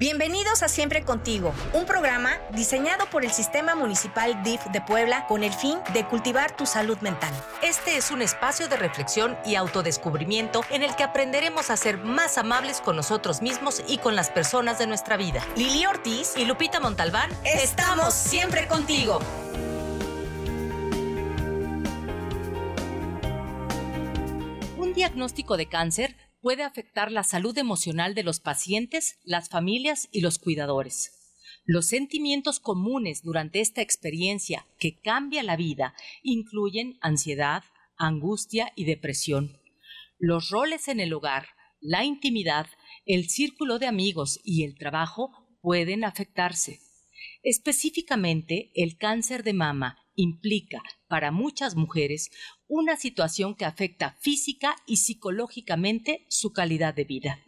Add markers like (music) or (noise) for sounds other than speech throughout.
Bienvenidos a Siempre Contigo, un programa diseñado por el Sistema Municipal DIF de Puebla con el fin de cultivar tu salud mental. Este es un espacio de reflexión y autodescubrimiento en el que aprenderemos a ser más amables con nosotros mismos y con las personas de nuestra vida. Lili Ortiz y Lupita Montalbán, estamos siempre contigo. Un diagnóstico de cáncer puede afectar la salud emocional de los pacientes, las familias y los cuidadores. Los sentimientos comunes durante esta experiencia que cambia la vida incluyen ansiedad, angustia y depresión. Los roles en el hogar, la intimidad, el círculo de amigos y el trabajo pueden afectarse. Específicamente, el cáncer de mama implica para muchas mujeres una situación que afecta física y psicológicamente su calidad de vida.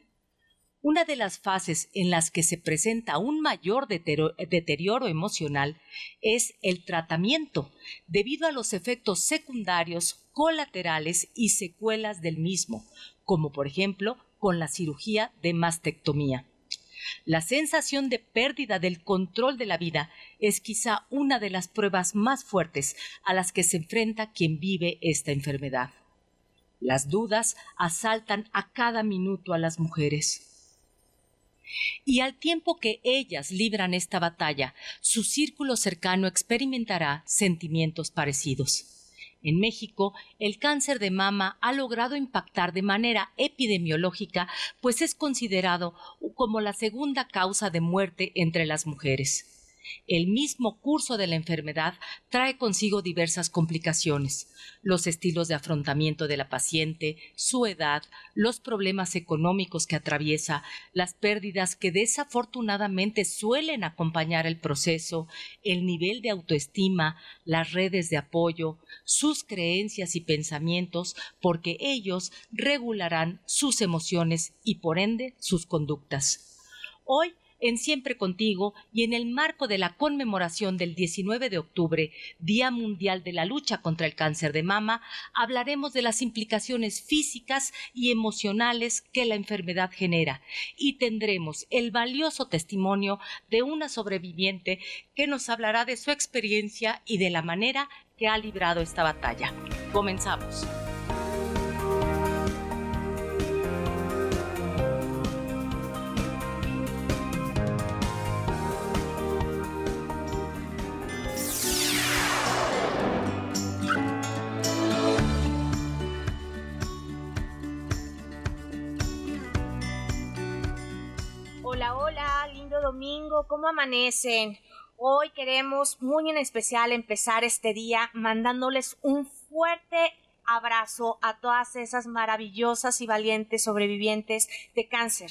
Una de las fases en las que se presenta un mayor deterioro emocional es el tratamiento, debido a los efectos secundarios, colaterales y secuelas del mismo, como por ejemplo con la cirugía de mastectomía. La sensación de pérdida del control de la vida es quizá una de las pruebas más fuertes a las que se enfrenta quien vive esta enfermedad. Las dudas asaltan a cada minuto a las mujeres. Y al tiempo que ellas libran esta batalla, su círculo cercano experimentará sentimientos parecidos. En México, el cáncer de mama ha logrado impactar de manera epidemiológica, pues es considerado como la segunda causa de muerte entre las mujeres. El mismo curso de la enfermedad trae consigo diversas complicaciones, los estilos de afrontamiento de la paciente, su edad, los problemas económicos que atraviesa, las pérdidas que desafortunadamente suelen acompañar el proceso, el nivel de autoestima, las redes de apoyo, sus creencias y pensamientos, porque ellos regularán sus emociones y por ende sus conductas. Hoy en Siempre Contigo y en el marco de la conmemoración del 19 de octubre, Día Mundial de la Lucha contra el Cáncer de Mama, hablaremos de las implicaciones físicas y emocionales que la enfermedad genera y tendremos el valioso testimonio de una sobreviviente que nos hablará de su experiencia y de la manera que ha librado esta batalla. Comenzamos. Domingo, ¿cómo amanecen? Hoy queremos muy en especial empezar este día mandándoles un fuerte abrazo a todas esas maravillosas y valientes sobrevivientes de cáncer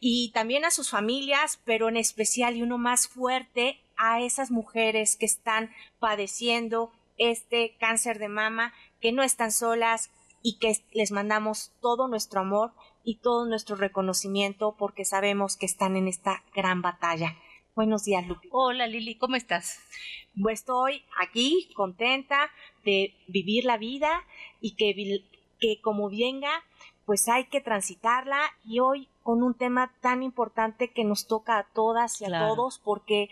y también a sus familias, pero en especial y uno más fuerte a esas mujeres que están padeciendo este cáncer de mama, que no están solas y que les mandamos todo nuestro amor y todo nuestro reconocimiento porque sabemos que están en esta gran batalla. Buenos días, Lupi. Hola, Lili, ¿cómo estás? Pues estoy aquí contenta de vivir la vida y que, que como venga, pues hay que transitarla y hoy con un tema tan importante que nos toca a todas y a todos porque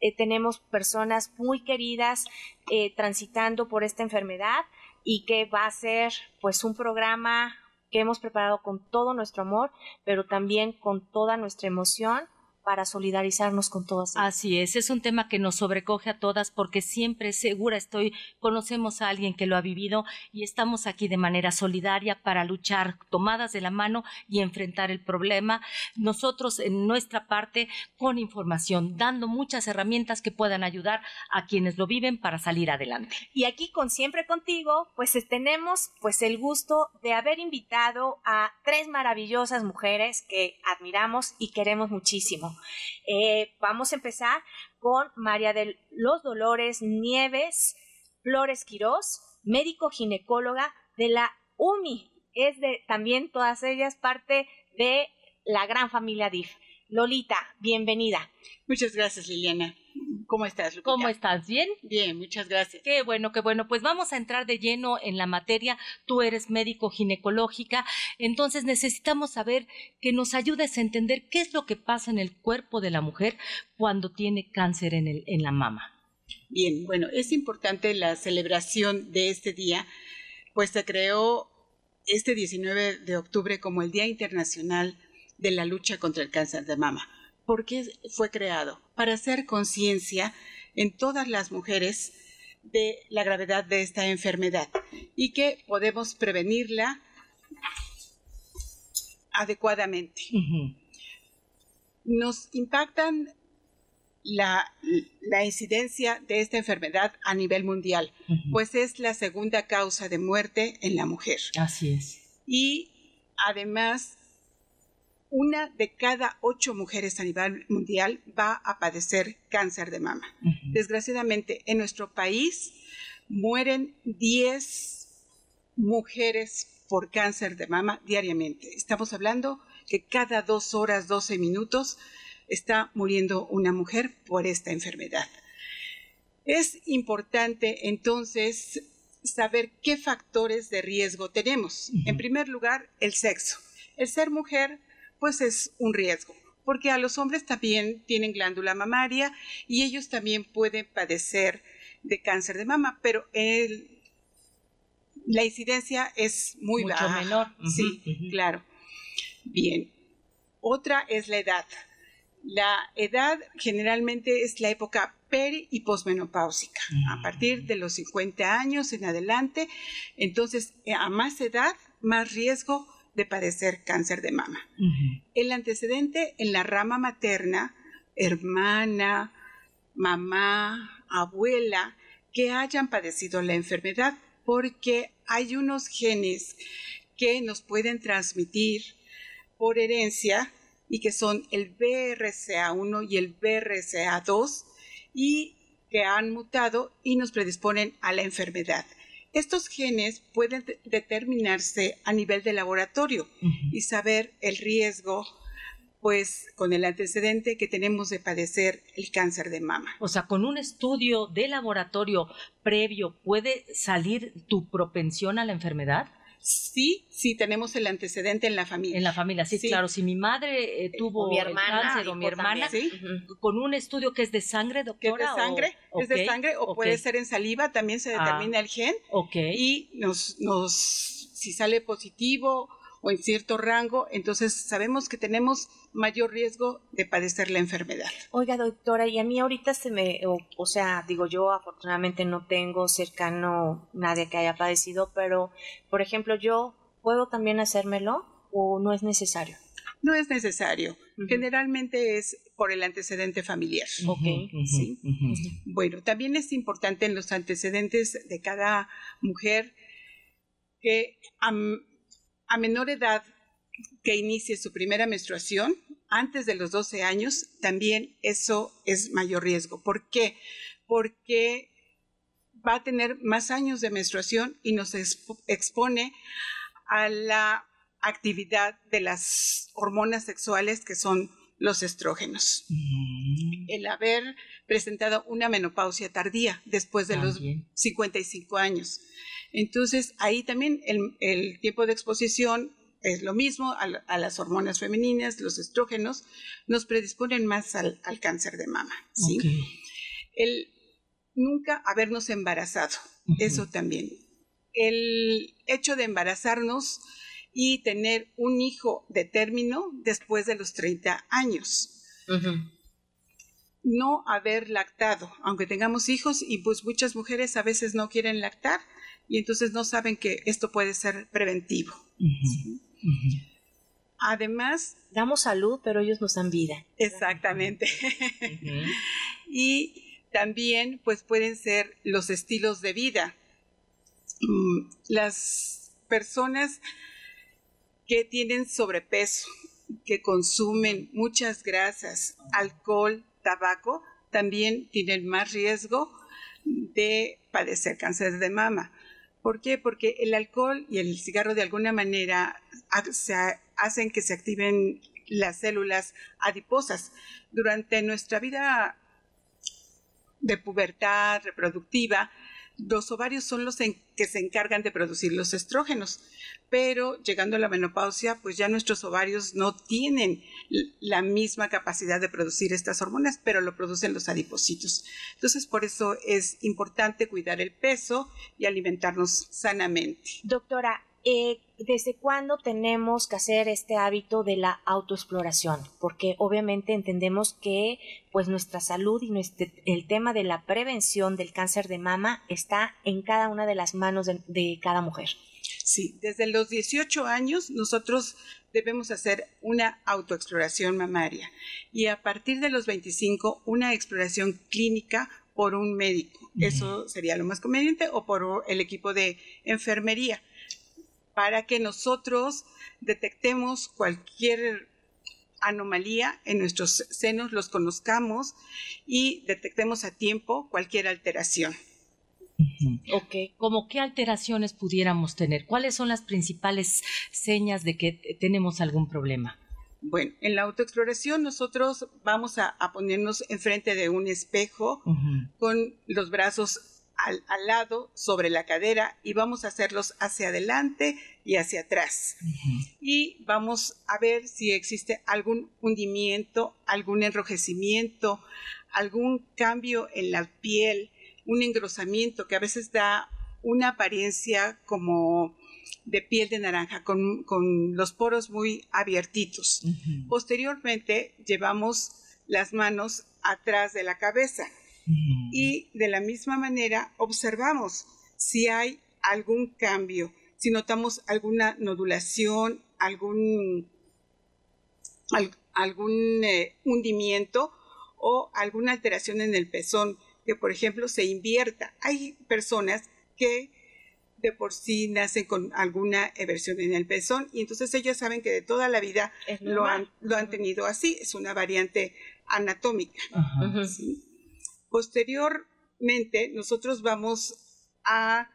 eh, tenemos personas muy queridas eh, transitando por esta enfermedad y que va a ser pues un programa que hemos preparado con todo nuestro amor, pero también con toda nuestra emoción para solidarizarnos con todas. Así es, es un tema que nos sobrecoge a todas porque siempre segura estoy, conocemos a alguien que lo ha vivido y estamos aquí de manera solidaria para luchar tomadas de la mano y enfrentar el problema. Nosotros en nuestra parte con información, dando muchas herramientas que puedan ayudar a quienes lo viven para salir adelante. Y aquí con siempre contigo, pues tenemos pues el gusto de haber invitado a tres maravillosas mujeres que admiramos y queremos muchísimo. Eh, vamos a empezar con María de los Dolores Nieves Flores Quirós, médico ginecóloga de la UMI. Es de también todas ellas parte de la gran familia DIF. Lolita, bienvenida. Muchas gracias, Liliana. ¿Cómo estás, Lupita? ¿Cómo estás? ¿Bien? Bien, muchas gracias. Qué bueno, qué bueno. Pues vamos a entrar de lleno en la materia. Tú eres médico ginecológica, entonces necesitamos saber que nos ayudes a entender qué es lo que pasa en el cuerpo de la mujer cuando tiene cáncer en, el, en la mama. Bien, bueno, es importante la celebración de este día, pues se creó este 19 de octubre como el Día Internacional de la Lucha contra el Cáncer de Mama. ¿Por qué fue creado? Para hacer conciencia en todas las mujeres de la gravedad de esta enfermedad y que podemos prevenirla adecuadamente. Nos impactan la, incidencia de esta enfermedad a nivel mundial, pues es la segunda causa de muerte en la mujer. Así es. Y además una de cada ocho mujeres a nivel mundial va a padecer cáncer de mama. Desgraciadamente, en nuestro país mueren 10 mujeres por cáncer de mama diariamente. Estamos hablando que cada dos horas, 12 minutos, está muriendo una mujer por esta enfermedad. Es importante entonces saber qué factores de riesgo tenemos. En primer lugar, el sexo. El ser mujer pues es un riesgo, porque a los hombres también tienen glándula mamaria y ellos también pueden padecer de cáncer de mama, pero la incidencia es muy Mucho menor. sí, claro. Bien. Otra es la edad. La edad generalmente es la época peri y posmenopáusica. A partir de los 50 años en adelante, entonces a más edad, más riesgo de padecer cáncer de mama. El antecedente en la rama materna, hermana, mamá, abuela, que hayan padecido la enfermedad, porque hay unos genes que nos pueden transmitir por herencia y que son el BRCA1 y el BRCA2 y que han mutado y nos predisponen a la enfermedad. Estos genes pueden determinarse a nivel de laboratorio y saber el riesgo pues con el antecedente que tenemos de padecer el cáncer de mama. O sea, con un estudio de laboratorio previo puede salir tu propensión a la enfermedad? Sí, sí, tenemos el antecedente en la familia. En la familia, sí, claro. Si mi madre eh, tuvo mi hermana, cáncer o mi hermana, con un estudio que es de sangre, doctora. es de sangre, es de sangre, o puede ser en saliva, también se ah, determina el gen. Ok. Y nos, nos, si sale positivo o en cierto rango, entonces sabemos que tenemos mayor riesgo de padecer la enfermedad. Oiga, doctora, y a mí ahorita se me, o, sea, digo, yo afortunadamente no tengo cercano nadie que haya padecido, pero, por ejemplo, yo puedo también hacérmelo o no es necesario. No es necesario. Generalmente es por el antecedente familiar. Ok. ¿Sí? Bueno, también es importante en los antecedentes de cada mujer que a menor edad que inicie su primera menstruación, antes de los 12 años, también eso es mayor riesgo. ¿Por qué? Porque va a tener más años de menstruación y nos expone a la actividad de las hormonas sexuales que son los estrógenos. Mm. El haber presentado una menopausia tardía después de los 55 años. Entonces, ahí también el, tiempo de exposición es lo mismo a, las hormonas femeninas, los estrógenos, nos predisponen más al, cáncer de mama. ¿sí? El nunca habernos embarazado, eso también. El hecho de embarazarnos y tener un hijo de término después de los 30 años. No haber lactado, aunque tengamos hijos y pues muchas mujeres a veces no quieren lactar, y entonces no saben que esto puede ser preventivo. Además... Damos salud, pero ellos nos dan vida. Exactamente. (laughs) y también pues pueden ser los estilos de vida. Mm, las personas que tienen sobrepeso, que consumen muchas grasas, alcohol, tabaco, también tienen más riesgo de padecer cáncer de mama. ¿Por qué? Porque el alcohol y el cigarro de alguna manera hacen que se activen las células adiposas. Durante nuestra vida de pubertad reproductiva, los ovarios son los que se encargan de producir los estrógenos, pero llegando a la menopausia, pues ya nuestros ovarios no tienen la misma capacidad de producir estas hormonas, pero lo producen los adipocitos. Entonces, por eso es importante cuidar el peso y alimentarnos sanamente. Doctora, eh, ¿desde cuándo tenemos que hacer este hábito de la autoexploración? Porque obviamente entendemos que pues nuestra salud y el tema de la prevención del cáncer de mama está en cada una de las manos de, de cada mujer. Sí, desde los 18 años nosotros debemos hacer una autoexploración mamaria y a partir de los 25 una exploración clínica por un médico. Eso sería lo más conveniente o por el equipo de enfermería para que nosotros detectemos cualquier anomalía en nuestros senos, los conozcamos y detectemos a tiempo cualquier alteración. Ok, ¿cómo qué alteraciones pudiéramos tener? ¿Cuáles son las principales señas de que tenemos algún problema? Bueno, en la autoexploración nosotros vamos a, ponernos enfrente de un espejo con los brazos al, lado sobre la cadera y vamos a hacerlos hacia adelante y hacia atrás. Y vamos a ver si existe algún hundimiento, algún enrojecimiento, algún cambio en la piel, un engrosamiento que a veces da una apariencia como de piel de naranja, con, los poros muy abiertitos. Posteriormente llevamos las manos atrás de la cabeza y de la misma manera observamos si hay algún cambio, si notamos alguna nodulación, algún, algún eh, hundimiento o alguna alteración en el pezón, que por ejemplo se invierta. Hay personas que de por sí nacen con alguna eversión en el pezón y entonces ellos saben que de toda la vida lo han, lo han, tenido así, es una variante anatómica. Posteriormente, nosotros vamos a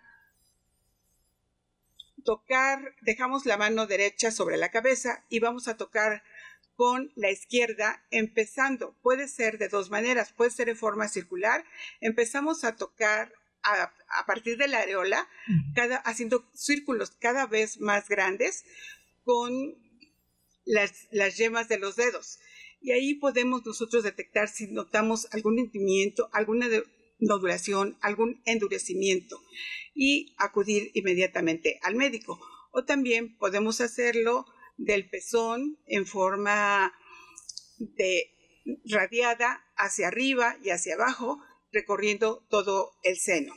tocar, dejamos la mano derecha sobre la cabeza y vamos a tocar con la izquierda, empezando, puede ser de dos maneras, puede ser en forma circular, empezamos a tocar a, partir de la areola, cada, haciendo círculos cada vez más grandes con las, las yemas de los dedos y ahí podemos nosotros detectar si notamos algún hundimiento, alguna nodulación, algún endurecimiento y acudir inmediatamente al médico. O también podemos hacerlo del pezón en forma de radiada hacia arriba y hacia abajo, recorriendo todo el seno.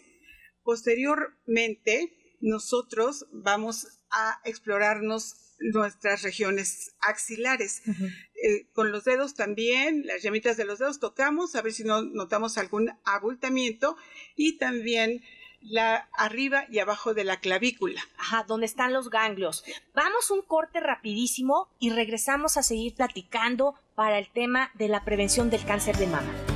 Posteriormente, nosotros vamos a explorarnos nuestras regiones axilares. Eh, con los dedos también, las llamitas de los dedos tocamos a ver si no notamos algún abultamiento y también la arriba y abajo de la clavícula. Ajá, donde están los ganglios. Vamos un corte rapidísimo y regresamos a seguir platicando para el tema de la prevención del cáncer de mama.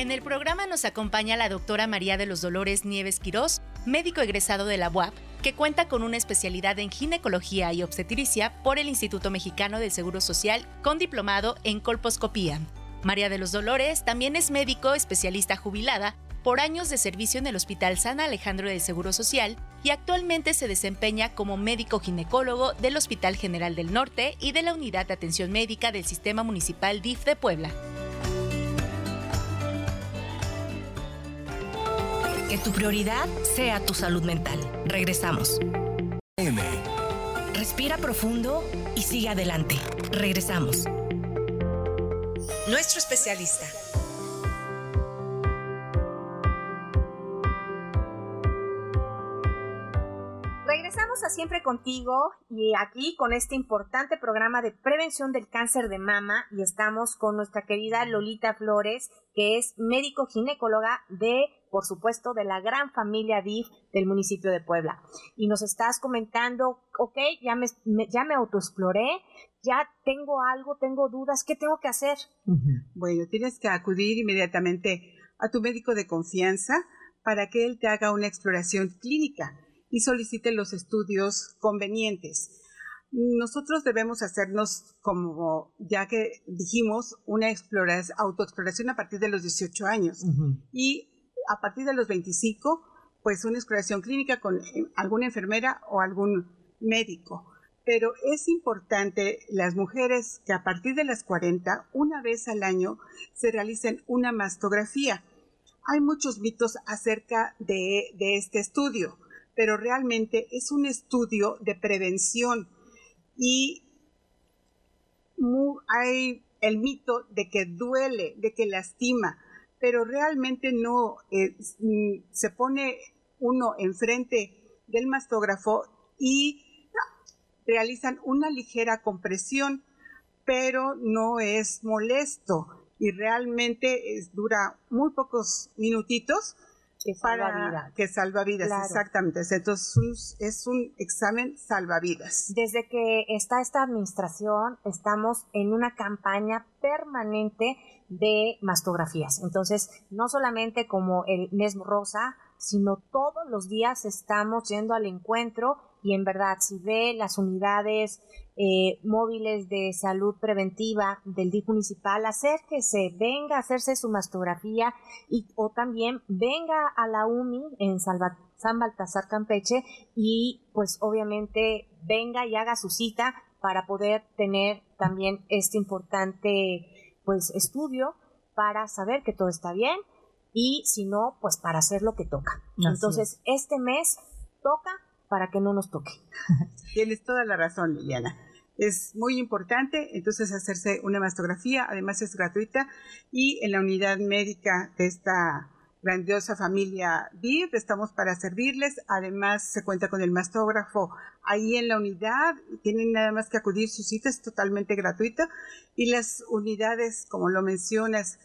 En el programa nos acompaña la doctora María de los Dolores Nieves Quirós, médico egresado de la UAP que cuenta con una especialidad en ginecología y obstetricia por el Instituto Mexicano del Seguro Social con diplomado en colposcopía. María de los Dolores también es médico especialista jubilada por años de servicio en el Hospital San Alejandro del Seguro Social y actualmente se desempeña como médico ginecólogo del Hospital General del Norte y de la Unidad de Atención Médica del Sistema Municipal DIF de Puebla. Que tu prioridad sea tu salud mental. Regresamos. Respira profundo y sigue adelante. Regresamos. Nuestro especialista. Regresamos a Siempre Contigo y aquí con este importante programa de prevención del cáncer de mama y estamos con nuestra querida Lolita Flores, que es médico ginecóloga de por supuesto, de la gran familia DIF del municipio de Puebla. Y nos estás comentando, ok, ya me, ya me autoexploré, ya tengo algo, tengo dudas, ¿qué tengo que hacer? Bueno, tienes que acudir inmediatamente a tu médico de confianza para que él te haga una exploración clínica y solicite los estudios convenientes. nosotros debemos hacernos, como ya que dijimos, una exploración, autoexploración a partir de los 18 años. Y a partir de los 25, pues una exploración clínica con eh, alguna enfermera o algún médico. Pero es importante las mujeres que a partir de las 40, una vez al año, se realicen una mastografía. Hay muchos mitos acerca de, de este estudio, pero realmente es un estudio de prevención y hay el mito de que duele, de que lastima, pero realmente no. Eh, mm, se pone uno enfrente del mastógrafo y realizan una ligera compresión, pero no es molesto y realmente dura muy pocos minutitos que salva vidas. Que salva vidas, exactamente. Entonces es un examen salvavidas. Desde que está esta administración, estamos en una campaña permanente de mastografías. Entonces, no solamente como el mes rosa, sino todos los días estamos yendo al encuentro y en verdad si ve las unidades eh, móviles de salud preventiva del DIF municipal, acérquese, venga a hacerse su mastografía y o también venga a la UMI en San Baltasar Campeche y pues obviamente venga y haga su cita para poder tener también este importante pues estudio para saber que todo está bien y si no, pues para hacer lo que toca. Entonces, este mes toca para que no nos toque. (laughs) Tienes toda la razón, Liliana. Es muy importante, entonces, hacerse una mastografía, además es gratuita, y en la unidad médica de esta grandiosa familia BID, estamos para servirles, además se cuenta con el mastógrafo ahí en la unidad, tienen nada más que acudir, su cita es totalmente gratuita, y las unidades, como lo mencionas,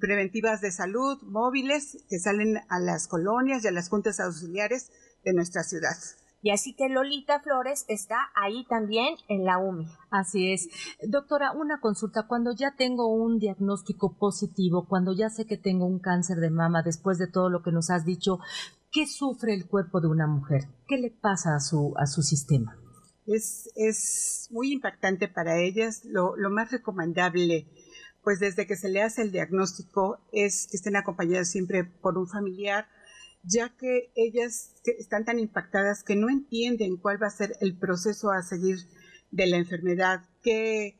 preventivas de salud móviles que salen a las colonias y a las juntas auxiliares de nuestra ciudad. Y así que Lolita Flores está ahí también en la UMI. Así es. Doctora, una consulta. Cuando ya tengo un diagnóstico positivo, cuando ya sé que tengo un cáncer de mama, después de todo lo que nos has dicho, ¿qué sufre el cuerpo de una mujer? ¿Qué le pasa a su, a su sistema? Es, es muy impactante para ellas. Lo, lo más recomendable pues desde que se le hace el diagnóstico es que estén acompañadas siempre por un familiar, ya que ellas están tan impactadas que no entienden cuál va a ser el proceso a seguir de la enfermedad, qué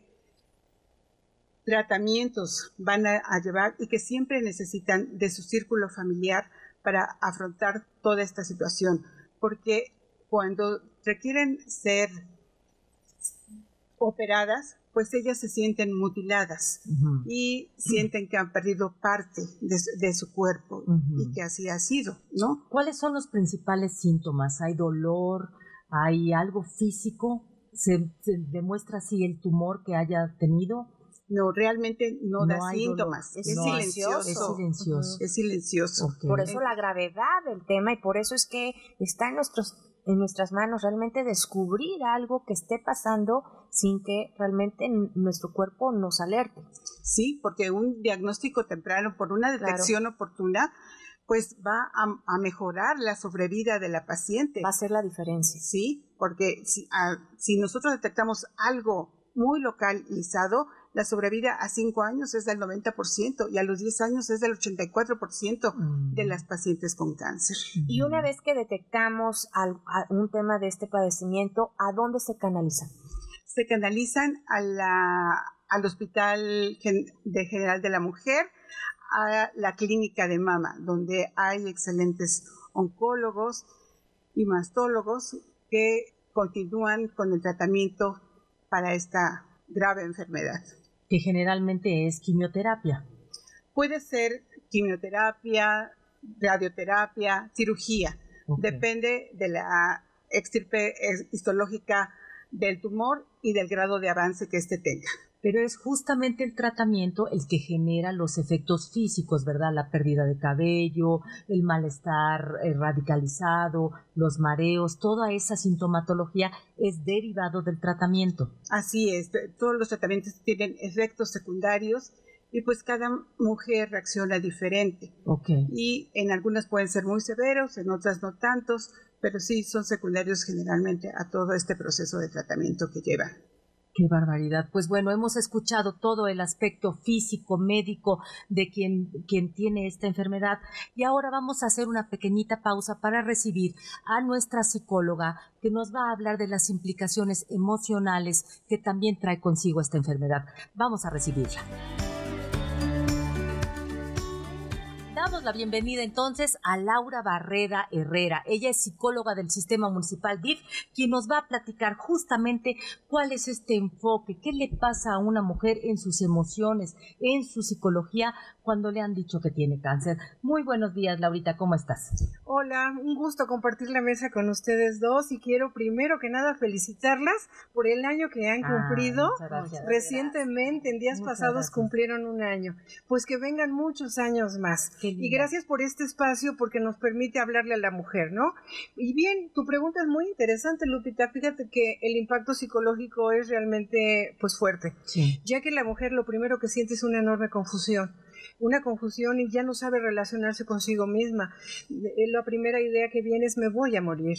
tratamientos van a, llevar y que siempre necesitan de su círculo familiar para afrontar toda esta situación, porque cuando requieren ser operadas, pues ellas se sienten mutiladas y sienten que han perdido parte de, su cuerpo y que así ha sido, ¿no? ¿Cuáles son los principales síntomas? ¿Hay dolor? ¿Hay algo físico? ¿Se, demuestra así el tumor que haya tenido? No, realmente no, da síntomas. Es, silencioso. es, silencioso. Es silencioso. Por eso la gravedad del tema y por eso es que está en nuestros en nuestras manos realmente descubrir algo que esté pasando sin que realmente nuestro cuerpo nos alerte. Sí, porque un diagnóstico temprano por una detección oportuna pues va a, mejorar la sobrevida de la paciente. Va a ser la diferencia. Sí, porque si, si nosotros detectamos algo muy localizado, la sobrevida a 5 años es del 90% y a los 10 años es del 84% de mm. las pacientes con cáncer. Y una vez que detectamos un tema de este padecimiento, ¿a dónde se canalizan? Se canalizan a la, al Hospital de General de la Mujer, a la clínica de mama, donde hay excelentes oncólogos y mastólogos que continúan con el tratamiento para esta grave enfermedad. Que generalmente es quimioterapia. Puede ser quimioterapia, radioterapia, cirugía. Depende de la extirpe histológica del tumor y del grado de avance que éste tenga pero es justamente el tratamiento el que genera los efectos físicos, ¿verdad? La pérdida de cabello, el malestar eh, radicalizado, los mareos, toda esa sintomatología es derivado del tratamiento. Así es, todos los tratamientos tienen efectos secundarios y pues cada mujer reacciona diferente. Okay. Y en algunas pueden ser muy severos, en otras no tantos, pero sí son secundarios generalmente a todo este proceso de tratamiento que lleva. Qué barbaridad. Pues bueno, hemos escuchado todo el aspecto físico, médico de quien, quien tiene esta enfermedad y ahora vamos a hacer una pequeñita pausa para recibir a nuestra psicóloga que nos va a hablar de las implicaciones emocionales que también trae consigo esta enfermedad. Vamos a recibirla. Damos la bienvenida entonces a Laura Barreda Herrera. Ella es psicóloga del Sistema Municipal DIF, quien nos va a platicar justamente cuál es este enfoque, qué le pasa a una mujer en sus emociones, en su psicología, cuando le han dicho que tiene cáncer. Muy buenos días, Laurita, ¿cómo estás? Hola, un gusto compartir la mesa con ustedes dos y quiero primero que nada felicitarlas por el año que han ah, cumplido. Recientemente, en días pasados, cumplieron un año. Pues que vengan muchos años más. Y gracias por este espacio porque nos permite hablarle a la mujer, ¿no? Y bien, tu pregunta es muy interesante, Lupita. Fíjate que el impacto psicológico es realmente pues fuerte, ya que la mujer lo primero que siente es una enorme confusión una confusión y ya no sabe relacionarse consigo misma. Eh, la primera idea que viene es me voy a morir,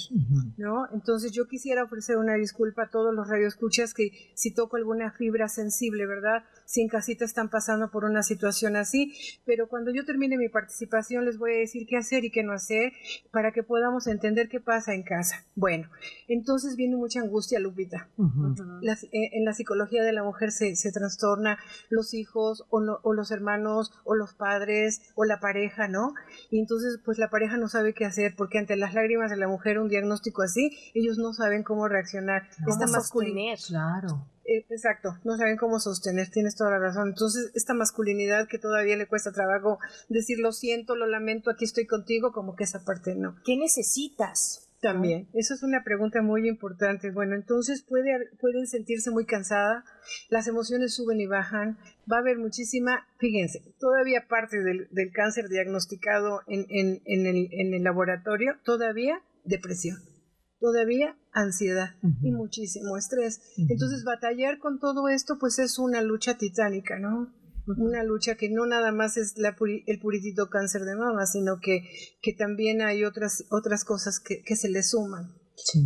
¿no? Entonces yo quisiera ofrecer una disculpa a todos los radioescuchas que si toco alguna fibra sensible, ¿verdad? Si en casita están pasando por una situación así, pero cuando yo termine mi participación les voy a decir qué hacer y qué no hacer para que podamos entender qué pasa en casa. Bueno, entonces viene mucha angustia, Lupita. Eh, en la psicología de la mujer se, se trastorna los hijos o, o los hermanos o los padres o la pareja, ¿no? Y entonces pues la pareja no sabe qué hacer porque ante las lágrimas de la mujer un diagnóstico así, ellos no saben cómo reaccionar. esta masculinidad, claro. Eh, exacto, no saben cómo sostener, tienes toda la razón. Entonces, esta masculinidad que todavía le cuesta trabajo decir lo siento, lo lamento, aquí estoy contigo, como que esa parte no. ¿Qué necesitas? También, eso es una pregunta muy importante. Bueno, entonces puede, pueden sentirse muy cansada, las emociones suben y bajan, va a haber muchísima, fíjense, todavía parte del, del cáncer diagnosticado en, en, en, el, en el laboratorio, todavía depresión, todavía ansiedad y muchísimo estrés. Entonces, batallar con todo esto, pues es una lucha titánica, ¿no? una lucha que no nada más es la el puritito cáncer de mama, sino que, que también hay otras, otras cosas que, que se le suman.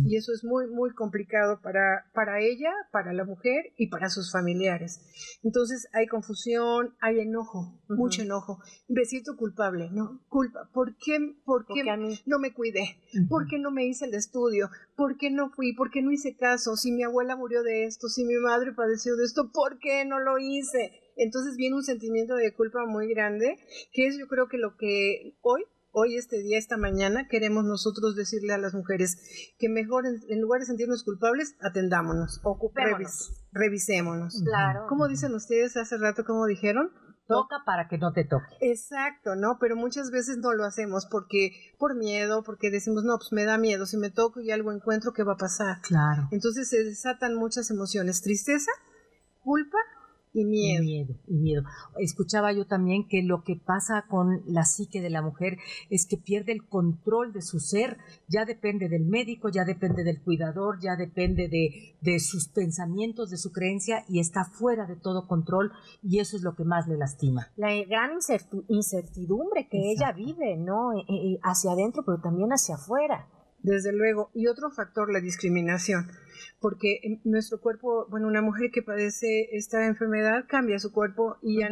Y eso es muy, muy complicado para, para ella, para la mujer y para sus familiares. Entonces hay confusión, hay enojo, mucho enojo. Me siento culpable, ¿no? Culpa. ¿Por qué, por qué no me cuidé? ¿Por qué no me hice el estudio? ¿Por qué no fui? ¿Por qué no hice caso? Si mi abuela murió de esto, si mi madre padeció de esto, ¿por qué no lo hice? Entonces viene un sentimiento de culpa muy grande, que es yo creo que lo que hoy hoy, este día, esta mañana, queremos nosotros decirle a las mujeres que mejor, en, lugar de sentirnos culpables, atendámonos, ocupémonos, revisémonos. Claro. ¿Cómo dicen ustedes hace rato, cómo dijeron? Toca para que no te toque. Exacto, ¿no? Pero muchas veces no lo hacemos porque por miedo, porque decimos, no, pues me da miedo, si me toco y algo encuentro, ¿qué va a pasar? Claro. Entonces se desatan muchas emociones, tristeza, culpa y miedo. y miedo. Escuchaba yo también que lo que pasa con la psique de la mujer es que pierde el control de su ser, ya depende del médico, ya depende del cuidador, ya depende de, de sus pensamientos, de su creencia y está fuera de todo control y eso es lo que más le lastima. La gran incertidumbre que ella vive, ¿no? E, e, hacia adentro, pero también hacia afuera. Desde luego. Y otro factor, la discriminación porque nuestro cuerpo, bueno, una mujer que padece esta enfermedad cambia su cuerpo y ya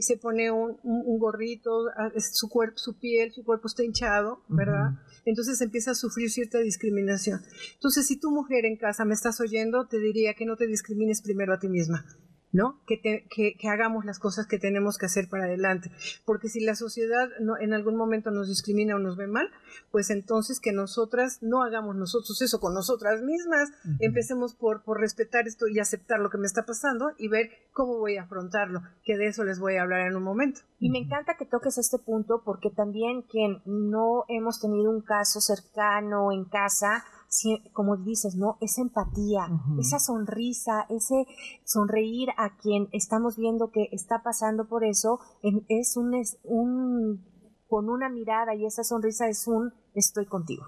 se, pone un, gorrito, su cuerpo, su piel, su cuerpo está hinchado, ¿verdad? Entonces empieza a sufrir cierta discriminación. Entonces, si tu mujer en casa me estás oyendo, te diría que no te discrimines primero a ti misma. ¿No? Que, que, hagamos las cosas que tenemos que hacer para adelante. Porque si la sociedad no, en algún momento nos discrimina o nos ve mal, pues entonces que nosotras no hagamos nosotros eso con nosotras mismas, empecemos por, por respetar esto y aceptar lo que me está pasando y ver cómo voy a afrontarlo, que de eso les voy a hablar en un momento. Y me encanta que toques este punto porque también quien no hemos tenido un caso cercano en casa, como dices, ¿no? Esa empatía, esa sonrisa, ese sonreír a quien estamos viendo que está pasando por eso, es un, un, con una mirada y esa sonrisa es un estoy contigo.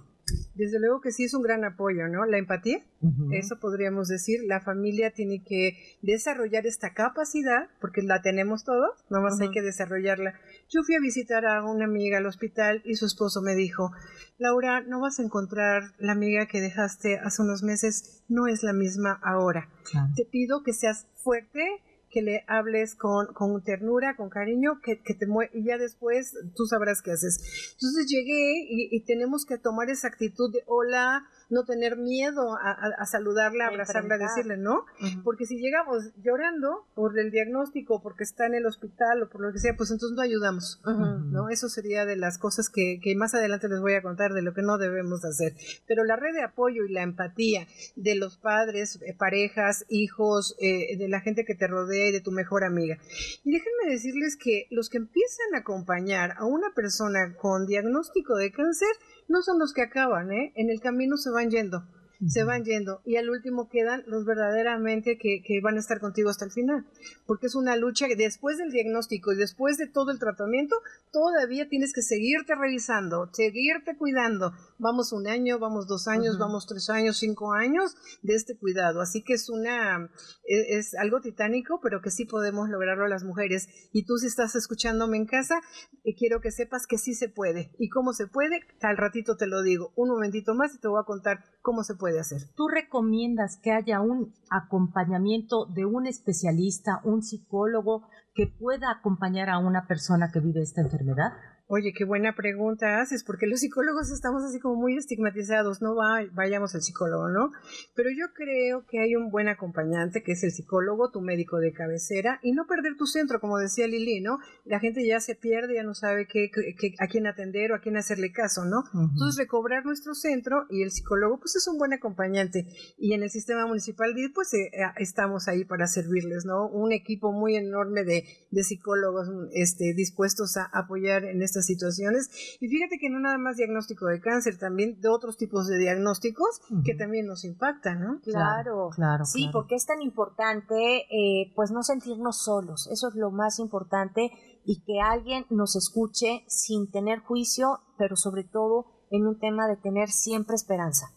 Desde luego que sí es un gran apoyo, ¿no? La empatía, eso podríamos decir. La familia tiene que desarrollar esta capacidad, porque la tenemos todos, nomás hay que desarrollarla. Yo fui a visitar a una amiga al hospital y su esposo me dijo, Laura, no vas a encontrar la amiga que dejaste hace unos meses, no es la misma ahora. Te pido que seas fuerte, que le hables con, con ternura, con cariño, que, que te y ya después tú sabrás qué haces. Entonces llegué y, y tenemos que tomar esa actitud de hola, no tener miedo a, saludarla, a abrazarla, a decirle, ¿no? Porque si llegamos llorando por el diagnóstico, porque está en el hospital o por lo que sea, pues entonces no ayudamos, ¿no? Eso sería de las cosas que, que, más adelante les voy a contar de lo que no debemos hacer. Pero la red de apoyo y la empatía de los padres, eh, parejas, hijos, eh, de la gente que te rodea y de tu mejor amiga. Y déjenme decirles que los que empiezan a acompañar a una persona con diagnóstico de cáncer, no son los que acaban, ¿eh? En el camino se van yendo se van yendo y al último quedan los verdaderamente que, que, van a estar contigo hasta el final, porque es una lucha que después del diagnóstico y después de todo el tratamiento, todavía tienes que seguirte revisando, seguirte cuidando. Vamos un año, vamos dos años, vamos tres años, cinco años de este cuidado. Así que es una, e, es, algo titánico, pero que sí podemos lograrlo las mujeres. Y tú si estás escuchándome en casa, eh, quiero que sepas que sí se puede. ¿Y cómo se puede? Al ratito te lo digo. Un momentito más y te voy a contar cómo se puede hacer. ¿Tú recomiendas que haya un acompañamiento de un especialista, un psicólogo que pueda acompañar a una persona que vive esta enfermedad? Oye, qué buena pregunta haces, porque los psicólogos estamos así como muy estigmatizados, no vayamos al psicólogo, ¿no? Pero yo creo que hay un buen acompañante, que es el psicólogo, tu médico de cabecera, y no perder tu centro, como decía Lili, ¿no? La gente ya se pierde, ya no sabe qué, a quién atender o a quién hacerle caso, ¿no? Entonces, recobrar nuestro centro y el psicólogo, pues es un buen acompañante. Y en el sistema municipal, pues eh, estamos ahí para servirles, ¿no? Un equipo muy enorme de, de psicólogos este, dispuestos a apoyar en esta situaciones. Y fíjate que no nada más diagnóstico de cáncer, también de otros tipos de diagnósticos que también nos impactan, ¿no? Claro, claro. Sí, porque es tan importante, eh, pues no sentirnos solos. Eso es lo más importante y que alguien nos escuche sin tener juicio, pero sobre todo en un tema de tener siempre esperanza.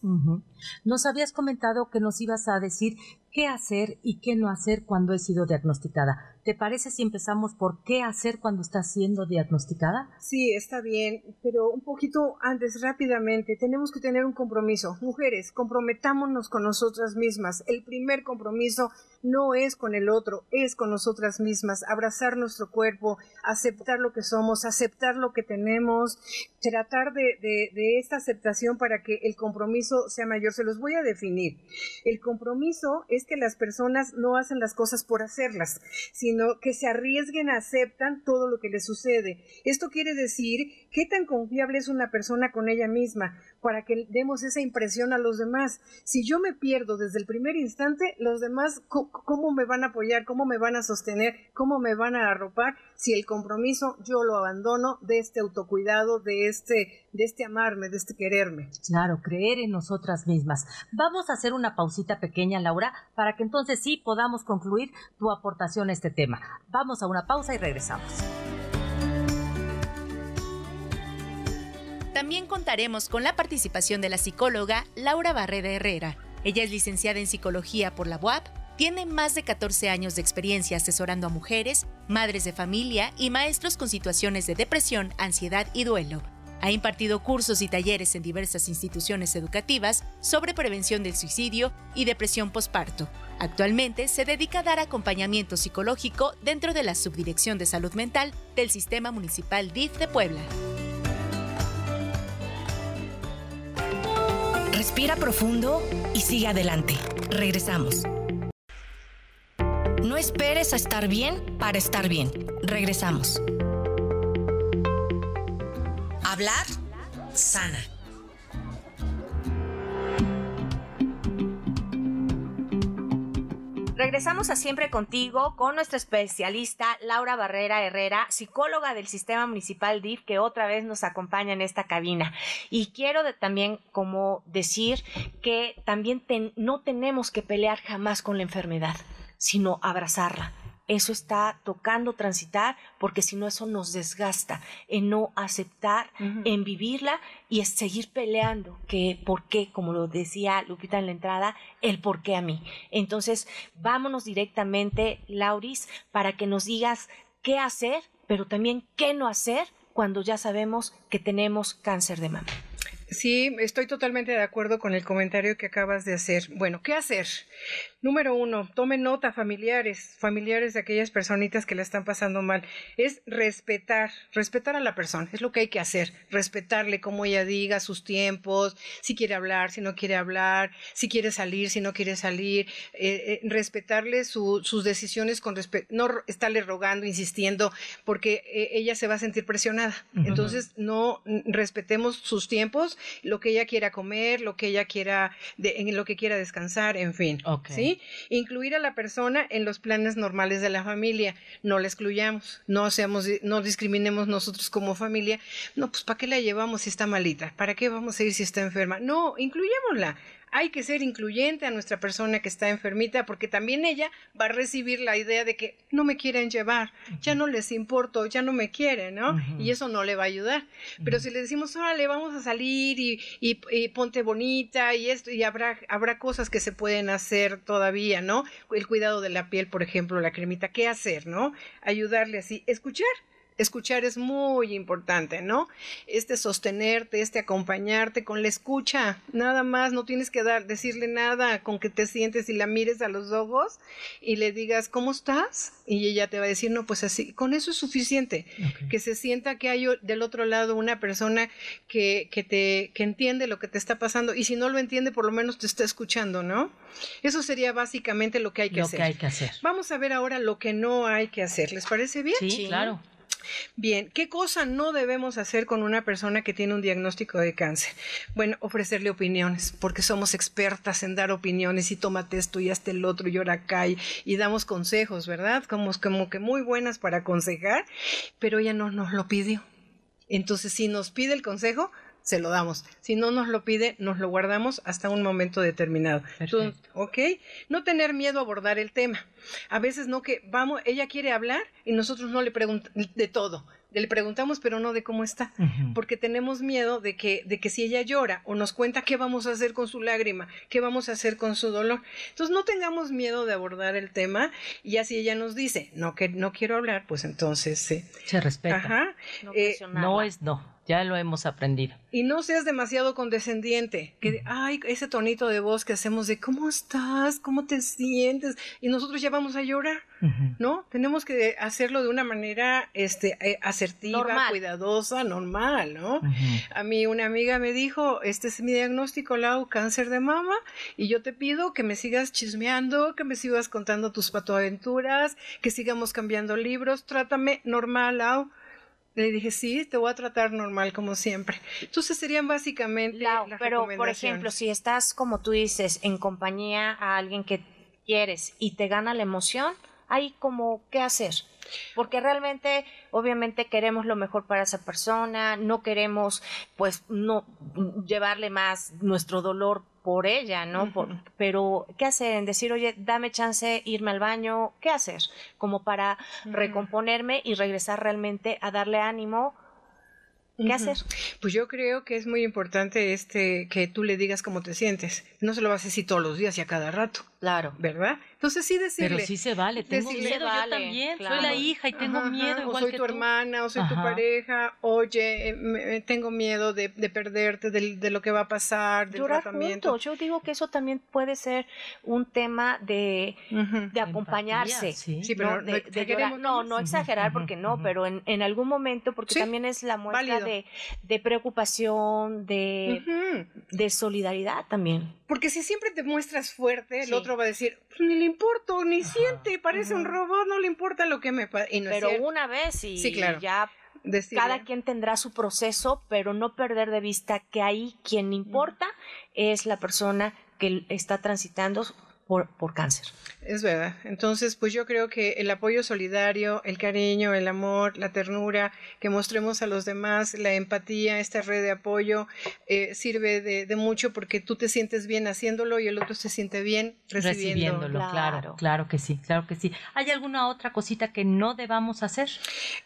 Nos habías comentado que nos ibas a decir qué hacer y qué no hacer cuando he sido diagnosticada. ¿Te parece si empezamos por qué hacer cuando estás siendo diagnosticada? Sí, está bien, pero un poquito antes, rápidamente, tenemos que tener un compromiso. Mujeres, comprometámonos con nosotras mismas. El primer compromiso no es con el otro, es con nosotras mismas. Abrazar nuestro cuerpo, aceptar lo que somos, aceptar lo que tenemos, tratar de, de esta aceptación para que el compromiso sea mayor. Se los voy a definir. El compromiso es que las personas no hacen las cosas por hacerlas, sino que se arriesguen, aceptan todo lo que les sucede. Esto quiere decir qué tan confiable es una persona con ella misma para que demos esa impresión a los demás. Si yo me pierdo desde el primer instante, los demás, ¿cómo me van a apoyar? ¿Cómo me van a sostener? ¿Cómo me van a arropar? Si el compromiso yo lo abandono de este autocuidado, de este, de este amarme, de este quererme. Claro, creer en nosotras mismas. Vamos a hacer una pausita pequeña, Laura, para que entonces sí podamos concluir tu aportación a este tema. Vamos a una pausa y regresamos. También contaremos con la participación de la psicóloga Laura Barreda Herrera. Ella es licenciada en psicología por la UAP, tiene más de 14 años de experiencia asesorando a mujeres, madres de familia y maestros con situaciones de depresión, ansiedad y duelo. Ha impartido cursos y talleres en diversas instituciones educativas sobre prevención del suicidio y depresión postparto. Actualmente se dedica a dar acompañamiento psicológico dentro de la Subdirección de Salud Mental del Sistema Municipal DIF de Puebla. Respira profundo y sigue adelante. Regresamos. No esperes a estar bien para estar bien. Regresamos. Hablar sana. Regresamos a Siempre Contigo con nuestra especialista Laura Barrera Herrera, psicóloga del Sistema Municipal DIF, que otra vez nos acompaña en esta cabina. Y quiero también como decir que también no tenemos que pelear jamás con la enfermedad, sino abrazarla eso está tocando transitar, porque si no eso nos desgasta en no aceptar, en vivirla y es seguir peleando, que por qué, como lo decía Lupita en la entrada, el por qué a mí. Entonces, vámonos directamente, Lauris, para que nos digas qué hacer, pero también qué no hacer cuando ya sabemos que tenemos cáncer de mama. Sí, estoy totalmente de acuerdo con el comentario que acabas de hacer. Bueno, ¿qué hacer? Número uno, tome nota, familiares, familiares de aquellas personitas que la están pasando mal. Es respetar, respetar a la persona, es lo que hay que hacer. Respetarle como ella diga sus tiempos, si quiere hablar, si no quiere hablar, si quiere salir, si no quiere salir. Eh, eh, respetarle sus decisiones con respeto, no estarle rogando, insistiendo, porque eh, ella se va a sentir presionada. Entonces, no respetemos sus tiempos lo que ella quiera comer, lo que ella quiera, en lo que quiera descansar, en fin. ¿sí? Incluir a la persona en los planes normales de la familia. No la excluyamos, no seamos, no discriminemos nosotros como familia. No, pues ¿para qué la llevamos si está malita? ¿Para qué vamos a ir si está enferma? No, incluyémosla hay que ser incluyente a nuestra persona que está enfermita porque también ella va a recibir la idea de que no me quieren llevar, ya no les importo, ya no me quieren, ¿no? Y eso no le va a ayudar. Pero si le decimos, órale, vamos a salir y, y, ponte bonita y esto, y habrá, habrá cosas que se pueden hacer todavía, ¿no? El cuidado de la piel, por ejemplo, la cremita, ¿qué hacer, ¿no? Ayudarle así, escuchar escuchar es muy importante, ¿no? Este sostenerte, este acompañarte con la escucha, nada más, no tienes que dar, decirle nada, con que te sientes y la mires a los ojos y le digas, ¿cómo estás? Y ella te va a decir, no, pues así, con eso es suficiente, que se sienta que hay del otro lado una persona que, que, te, que entiende lo que te está pasando y si no lo entiende, por lo menos te está escuchando, ¿no? Eso sería básicamente lo que hay que lo hacer. Que hay que hacer. Vamos a ver ahora lo que no hay que hacer, ¿les parece bien? sí. claro. Bien, ¿qué cosa no debemos hacer con una persona que tiene un diagnóstico de cáncer? Bueno, ofrecerle opiniones, porque somos expertas en dar opiniones y tómate esto y hazte el otro y ahora y, damos consejos, ¿verdad? Como, como que muy buenas para aconsejar, pero ella no nos lo pidió. Entonces, si nos pide el consejo, se lo damos. Si no nos lo pide, nos lo guardamos hasta un momento determinado. ¿Ok? No tener miedo a abordar el tema. A veces no que vamos, ella quiere hablar y nosotros no le preguntamos de todo. Le preguntamos, pero no de cómo está, porque tenemos miedo de que, de que si ella llora o nos cuenta qué vamos a hacer con su lágrima, qué vamos a hacer con su dolor. Entonces no tengamos miedo de abordar el tema y ya si ella nos dice no que no quiero hablar, pues entonces se respeta. Ajá. Eh, no es no ya lo hemos aprendido. Y no seas demasiado condescendiente, que, ay, ese tonito de voz que hacemos de, ¿cómo estás? ¿Cómo te sientes? Y nosotros ya vamos a llorar, ¿no? Tenemos que hacerlo de una manera este, eh, asertiva, cuidadosa, normal, ¿no? A mí una amiga me dijo, este es mi diagnóstico, Lau, cáncer de mama, y yo te pido que me sigas chismeando, que me sigas contando tus patoaventuras, que sigamos cambiando libros, trátame normal, Lau le dije, sí, te voy a tratar normal como siempre. Entonces serían básicamente las Pero, por ejemplo, si estás, como tú dices, en compañía a alguien que quieres y te gana la emoción, hay como qué hacer. Porque realmente, obviamente, queremos lo mejor para esa persona, no queremos, pues, no llevarle más nuestro dolor por ella, ¿no? pero, ¿qué hacer? En decir, oye, dame chance, irme al baño, ¿qué hacer? Como para recomponerme y regresar realmente a darle ánimo. ¿Qué hacer? Pues yo creo que es muy importante este que tú le digas cómo te sientes. No se lo vas a decir todos los días y a cada rato. Claro. ¿Verdad? Entonces sí decirle. Pero sí se vale, tengo miedo yo también, soy la hija y tengo miedo O soy tu hermana, o soy tu pareja, oye, me, tengo miedo de, perderte, de, lo que va a pasar, del Llorar tratamiento. Yo digo que eso también puede ser un tema de, de acompañarse. sí. pero no, no, no, exagerar porque no, pero en, en algún momento, porque también es la muestra de, de, preocupación, de, de solidaridad también. Porque si siempre te muestras fuerte, el otro va a decir, pues, ni le importa, ni siente, parece un robot, no le importa lo que me pasa. pero una vez y ya cada quien tendrá su proceso, pero no perder de vista que ahí quien importa es la persona que está transitando por, por cáncer. Es verdad. Entonces, pues yo creo que el apoyo solidario, el cariño, el amor, la ternura que mostremos a los demás, la empatía, esta red de apoyo, eh, sirve de, mucho porque tú te sientes bien haciéndolo y el otro se siente bien recibiéndolo. claro, claro que sí, claro que sí. ¿Hay alguna otra cosita que no debamos hacer?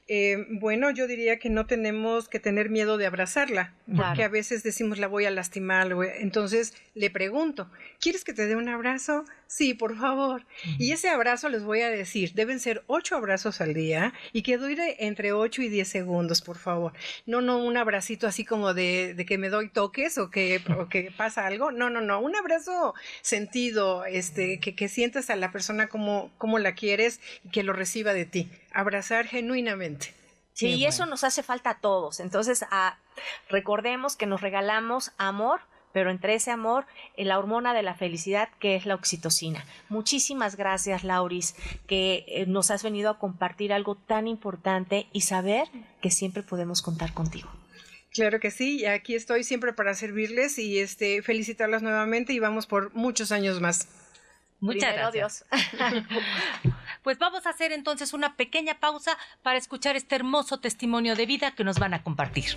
Eh, bueno, yo diría que no tenemos que tener miedo de abrazarla, porque a veces decimos la voy a lastimar, entonces le pregunto, ¿quieres que te dé un abrazo? Sí, por favor. Y ese abrazo les voy a decir, deben ser ocho abrazos al día y que dure entre ocho y diez segundos, por favor. No, no un abracito así como de, de que me doy toques o que, o (laughs) que pasa algo. No, no, no. Un abrazo sentido, este, que, que sientas a la persona como, como la quieres y que lo reciba de ti. Abrazar genuinamente. Sí, y eso nos hace falta a todos. Entonces, ah, recordemos que nos regalamos amor pero entre ese amor, eh, la hormona de la felicidad que es la oxitocina. Muchísimas gracias, Lauris, que eh, nos has venido a compartir algo tan importante y saber que siempre podemos contar contigo. Claro que sí, aquí estoy siempre para servirles y este felicitarlas nuevamente y vamos por muchos años más. Muchas gracias. (laughs) pues vamos a hacer entonces una pequeña pausa para escuchar este hermoso testimonio de vida que nos van a compartir.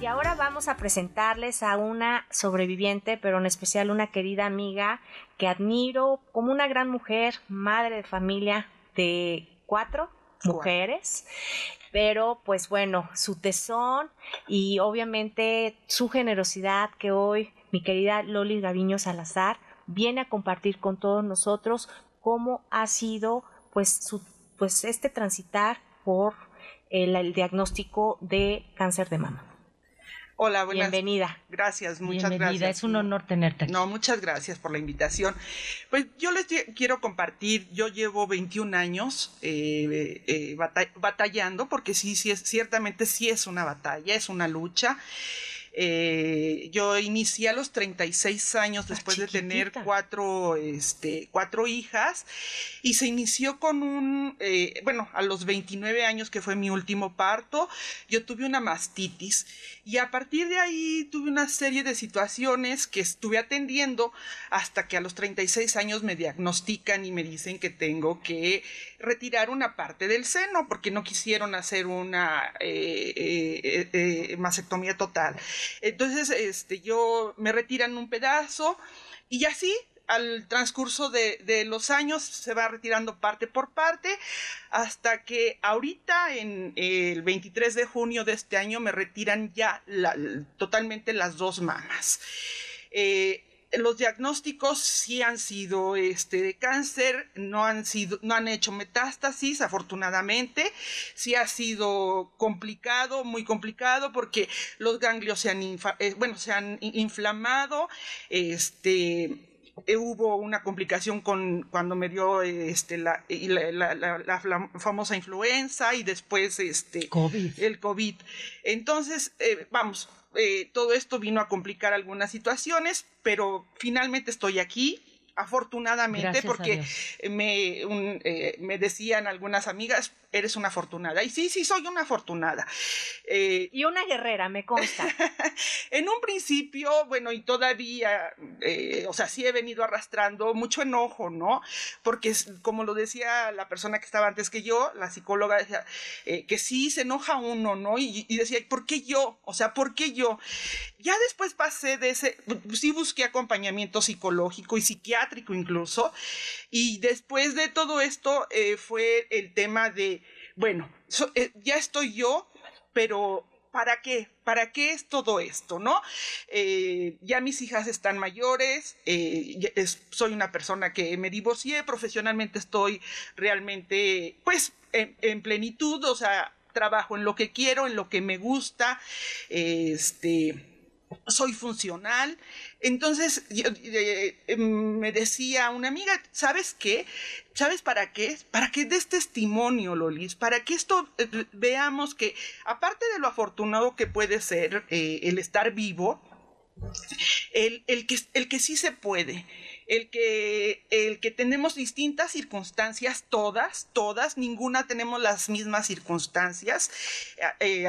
Y ahora vamos a presentarles a una sobreviviente, pero en especial una querida amiga que admiro como una gran mujer, madre de familia de cuatro mujeres. Pero pues bueno, su tesón y obviamente su generosidad que hoy mi querida Loli Gaviño Salazar viene a compartir con todos nosotros cómo ha sido pues su pues este transitar por el diagnóstico de cáncer de mama. Hola, buenas. Bienvenida. Gracias, muchas gracias. Es un honor tenerte aquí. No, muchas gracias por la invitación. Pues yo les quiero compartir, yo llevo 21 años eh, eh, batallando, porque sí, sí, es, ciertamente sí es una batalla, es una lucha. Eh, yo inicié a los 36 años ah, después de tener cuatro, este, cuatro hijas y se inició con un, eh, bueno, a los 29 años que fue mi último parto, yo tuve una mastitis y a partir de ahí tuve una serie de situaciones que estuve atendiendo hasta que a los 36 años me diagnostican y me dicen que tengo que retirar una parte del seno porque no quisieron hacer una eh, mastectomía total. Entonces, este, yo me retiran un pedazo y así al transcurso de, los años se va retirando parte por parte hasta que ahorita en el 23 de junio de este año me retiran ya totalmente las dos mamas. Eh, los diagnósticos sí han sido este, de cáncer, no han, sido, no han hecho metástasis, afortunadamente. Sí ha sido complicado, muy complicado, porque los ganglios se han, eh, bueno, se han inflamado. Este, eh, hubo una complicación con cuando me dio este, la, la, famosa influenza y después este, el COVID. Entonces, eh, vamos, eh, todo esto vino a complicar algunas situaciones, pero finalmente estoy aquí afortunadamente, porque me, eh, me decían algunas amigas, eres una afortunada. Y sí, sí, soy una afortunada. Eh, y una guerrera, me consta. (laughs) en un principio, bueno, y todavía, eh, o sea, sí he venido arrastrando mucho enojo, ¿no? Porque, como lo decía la persona que estaba antes que yo, la psicóloga decía, que sí se enoja uno, ¿no? Y, y decía, ¿por qué yo? O sea, ¿por qué yo? Ya después pasé de ese, sí busqué acompañamiento psicológico y psiquiátrico incluso, y después de todo esto eh, fue el tema de, bueno, eh, ya estoy yo, pero ¿para qué? ¿Para qué es todo esto, no? Eh, ya mis hijas están mayores, soy una persona que me divorcié, profesionalmente estoy realmente, pues, en, en, plenitud, o sea, trabajo en lo que quiero, en lo que me gusta, este soy funcional. Entonces eh, eh, me decía una amiga, ¿sabes qué? ¿Sabes para qué? Para que des testimonio, Lolis, para que esto eh, veamos que, aparte de lo afortunado que puede ser el estar vivo, el, que, el que sí se puede, el que, el que tenemos distintas circunstancias, todas, todas, ninguna tenemos las mismas circunstancias,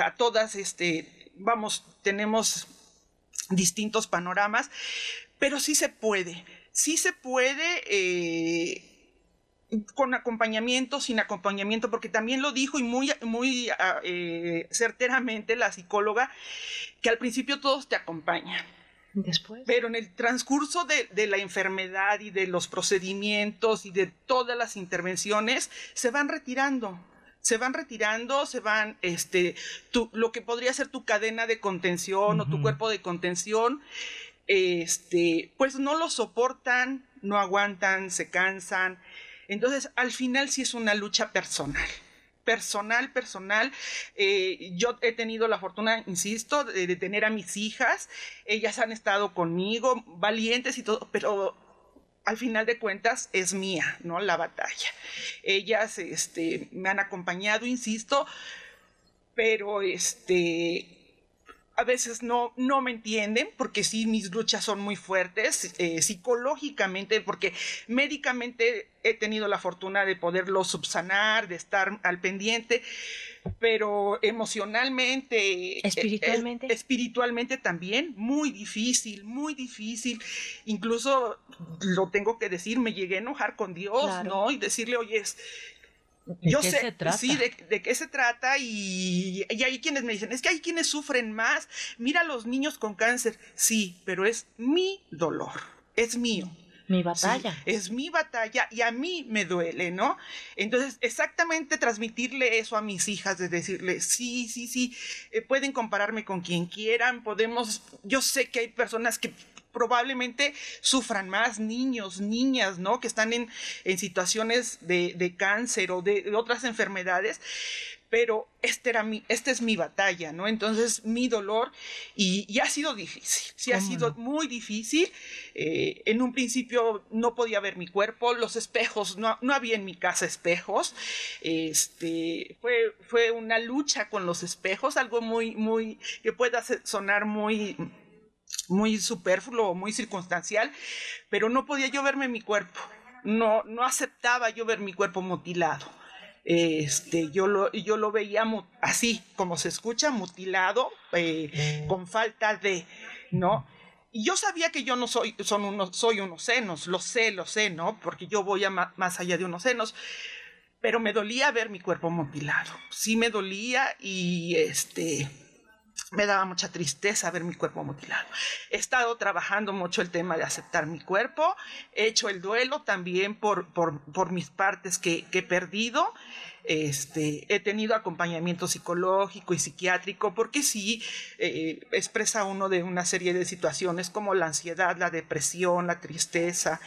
a todas, este, vamos, tenemos distintos panoramas, pero sí se puede, sí se puede. Eh, con acompañamiento, sin acompañamiento, porque también lo dijo y muy, muy ah, eh, certeramente la psicóloga, que al principio todos te acompañan. Después. Pero en el transcurso de, de, la enfermedad y de los procedimientos y de todas las intervenciones, se van retirando. Se van retirando, se van, este, tu, lo que podría ser tu cadena de contención o tu cuerpo de contención, este, pues no lo soportan, no aguantan, se cansan. Entonces, al final sí es una lucha personal personal, personal. Eh, yo he tenido la fortuna, insisto, de, tener a mis hijas. Ellas han estado conmigo, valientes y todo, pero al final de cuentas es mía, ¿no? La batalla. Ellas este, me han acompañado, insisto, pero este a veces no, no me entienden, porque sí, mis luchas son muy fuertes, eh, psicológicamente, porque médicamente he tenido la fortuna de poderlo subsanar, de estar al pendiente, pero emocionalmente, eh, espiritualmente, eh, espiritualmente también, muy difícil, muy difícil. Incluso lo tengo que decir, me llegué a enojar con Dios, ¿no? Y decirle, oye, yo sé, sí, de, qué se trata y, hay quienes me dicen, es que hay quienes sufren más, mira a los niños con cáncer, sí, pero es mi dolor, es mío. Mi batalla. es mi batalla y a mí me duele, ¿no? Entonces, exactamente transmitirle eso a mis hijas, de decirle, sí, sí, sí, eh, pueden compararme con quien quieran, podemos, yo sé que hay personas que probablemente sufran más niños, niñas, ¿no? Que están en, situaciones de, cáncer o de, otras enfermedades, pero este era mi, esta es mi batalla, ¿no? Entonces, mi dolor, y, ha sido difícil, sí ha sido muy difícil. Eh, en un principio no podía ver mi cuerpo, los espejos, no, no había en mi casa espejos. Este, fue, fue una lucha con los espejos, algo muy, muy, que pueda sonar muy muy superfluo, muy circunstancial, pero no podía yo verme mi cuerpo, no, no aceptaba yo ver mi cuerpo mutilado. Este, yo lo, yo lo veía así, como se escucha, mutilado, eh, con falta de, ¿no? Y yo sabía que yo no soy, son unos, soy unos senos, lo sé, lo sé, ¿no? Porque yo voy a más allá de unos senos, pero me dolía ver mi cuerpo mutilado, sí me dolía y este, me daba mucha tristeza ver mi cuerpo mutilado. He estado trabajando mucho el tema de aceptar mi cuerpo, he hecho el duelo también por, por, mis partes que, he perdido. Este, he tenido acompañamiento psicológico y psiquiátrico porque sí eh, expresa uno de una serie de situaciones como la ansiedad, la depresión, la tristeza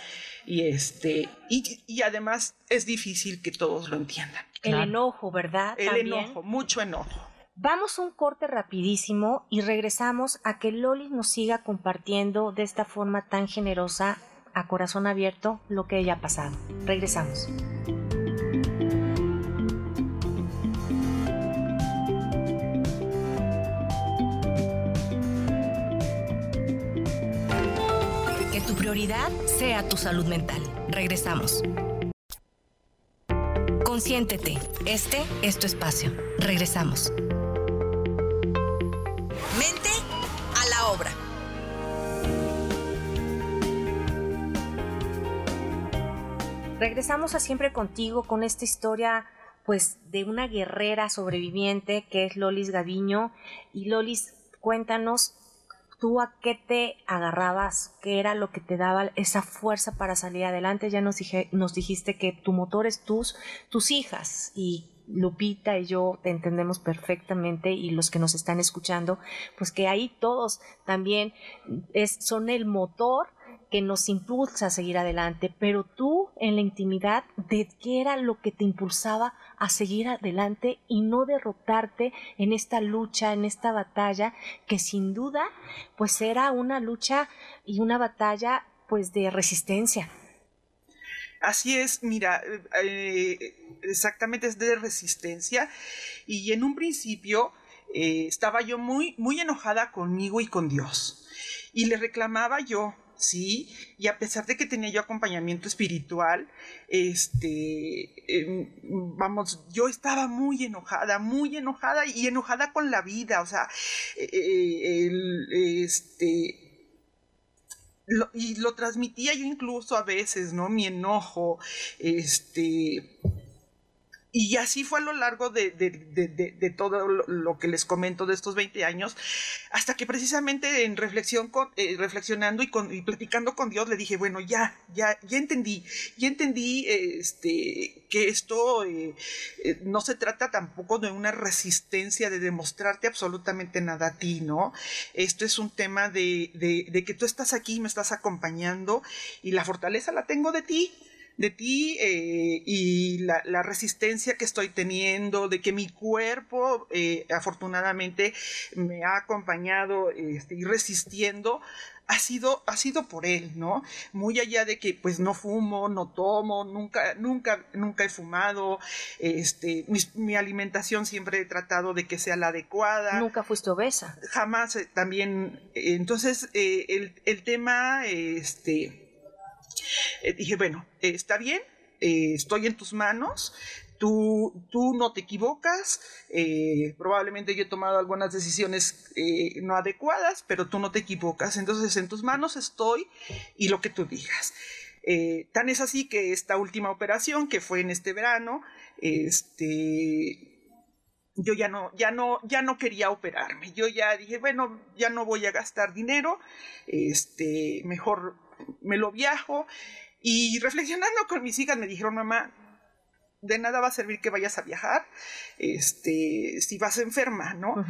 y este y, y además es difícil que todos lo entiendan. El enojo, ¿verdad? El enojo, mucho enojo. Vamos un corte rapidísimo y regresamos a que Loli nos siga compartiendo de esta forma tan generosa, a corazón abierto, lo que ella ha pasado. Regresamos. Que tu prioridad sea tu salud mental. Regresamos. Consiéntete. Este es tu espacio. Regresamos. Obra. Regresamos a siempre contigo con esta historia pues de una guerrera sobreviviente que es Lolis Gaviño y Lolis cuéntanos tú a qué te agarrabas, qué era lo que te daba esa fuerza para salir adelante. Ya nos, nos dijiste que tu motor es tus, tus hijas y Lupita y yo te entendemos perfectamente y los que nos están escuchando, pues que ahí todos también es, son el motor que nos impulsa a seguir adelante, pero tú en la intimidad, ¿de qué era lo que te impulsaba a seguir adelante y no derrotarte en esta lucha, en esta batalla, que sin duda, pues era una lucha y una batalla pues de resistencia, Así es, mira, eh, exactamente es de resistencia. Y en un principio eh, estaba yo muy, muy enojada conmigo y con Dios. Y le reclamaba yo, sí, y a pesar de que tenía yo acompañamiento espiritual, este, em, vamos, yo estaba muy enojada, muy enojada y enojada con la vida, o sea, eh, eh, el, este, y lo transmitía yo incluso a veces, ¿no? Mi enojo, este, y así fue a lo largo de, todo lo, que les comento de estos 20 años, hasta que precisamente en reflexión, con, eh, reflexionando y, con, platicando con Dios, le dije, bueno, ya, ya, ya entendí, ya entendí este, que esto eh, eh, no se trata tampoco de una resistencia de demostrarte absolutamente nada a ti, ¿no? Esto es un tema de, que tú estás aquí, me estás acompañando y la fortaleza la tengo de ti de ti eh, y la, resistencia que estoy teniendo, de que mi cuerpo eh, afortunadamente me ha acompañado este, y resistiendo, ha sido, ha sido por él, ¿no? Muy allá de que pues no fumo, no tomo, nunca, nunca, nunca he fumado, este, mi, alimentación siempre he tratado de que sea la adecuada. Nunca fuiste obesa. Jamás eh, también, entonces el, el, tema, este, eh, dije, bueno, eh, está bien, eh, estoy en tus manos, tú, tú no te equivocas, probablemente yo he tomado algunas decisiones no adecuadas, pero tú no te equivocas, entonces en tus manos estoy y lo que tú digas. tan es así que esta última operación, que fue en este verano, este, yo ya no, ya no, ya no quería operarme. Yo ya dije, bueno, ya no voy a gastar dinero, este, mejor me lo viajo. Y reflexionando con mis hijas me dijeron, mamá, de nada va a servir que vayas a viajar, este, si vas enferma, ¿no?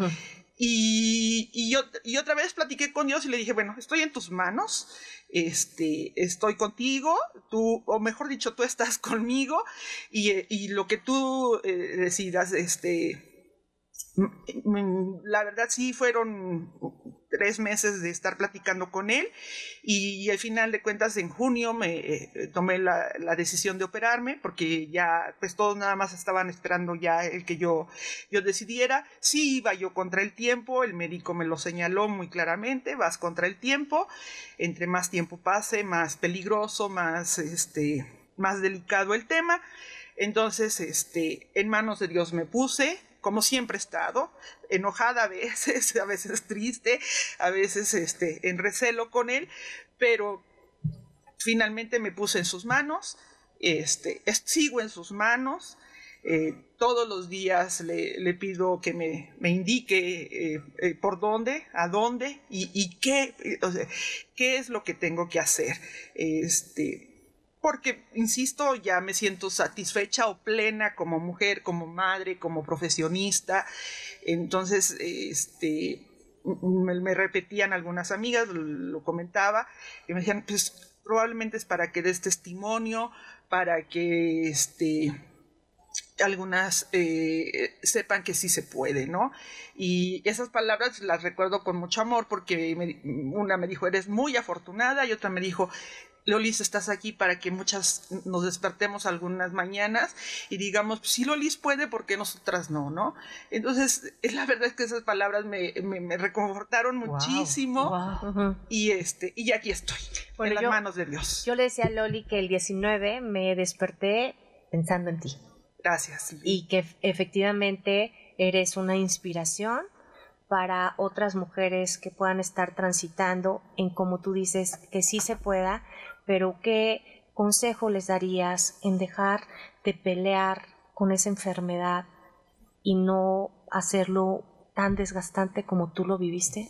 y, y, yo, y otra vez platiqué con Dios y le dije, bueno, estoy en tus manos, este, estoy contigo, tú, o mejor dicho, tú estás (laughs) conmigo, y, y lo que tú eh, decidas, este, la verdad sí fueron tres meses de estar platicando con él y, al final de cuentas en junio me eh, tomé la, decisión de operarme porque ya pues todos nada más estaban esperando ya el que yo, yo decidiera. Sí iba yo contra el tiempo, el médico me lo señaló muy claramente, vas contra el tiempo, entre más tiempo pase, más peligroso, más, este, más delicado el tema. Entonces, este, en manos de Dios me puse, como siempre he estado, enojada a veces, (laughs) a veces triste, a veces este, en recelo con él, pero finalmente me puse en sus manos, este, sigo en sus manos, eh, todos los días le, pido que me, indique eh, eh, por dónde, a dónde y, qué, qué es lo que tengo que hacer. Este, porque, insisto, ya me siento satisfecha o plena como mujer, como madre, como profesionista. Entonces, este, me, repetían algunas amigas, lo, comentaba, y me decían, pues probablemente es para que des testimonio, para que este, algunas eh, sepan que sí se puede, ¿no? Y esas palabras las recuerdo con mucho amor porque una me dijo, eres muy afortunada y otra me dijo, Lolis, estás aquí para que muchas nos despertemos algunas mañanas y digamos, si sí, Lolis puede, porque nosotras no, no? Entonces, la verdad es que esas palabras me, reconfortaron muchísimo y este y aquí estoy, en las manos de Dios. Yo le decía a Loli que el 19 me desperté pensando en ti. Gracias. Y que efectivamente eres una inspiración para otras mujeres que puedan estar transitando en como tú dices que sí se pueda pero ¿qué consejo les darías en dejar de pelear con esa enfermedad y no hacerlo tan desgastante como tú lo viviste?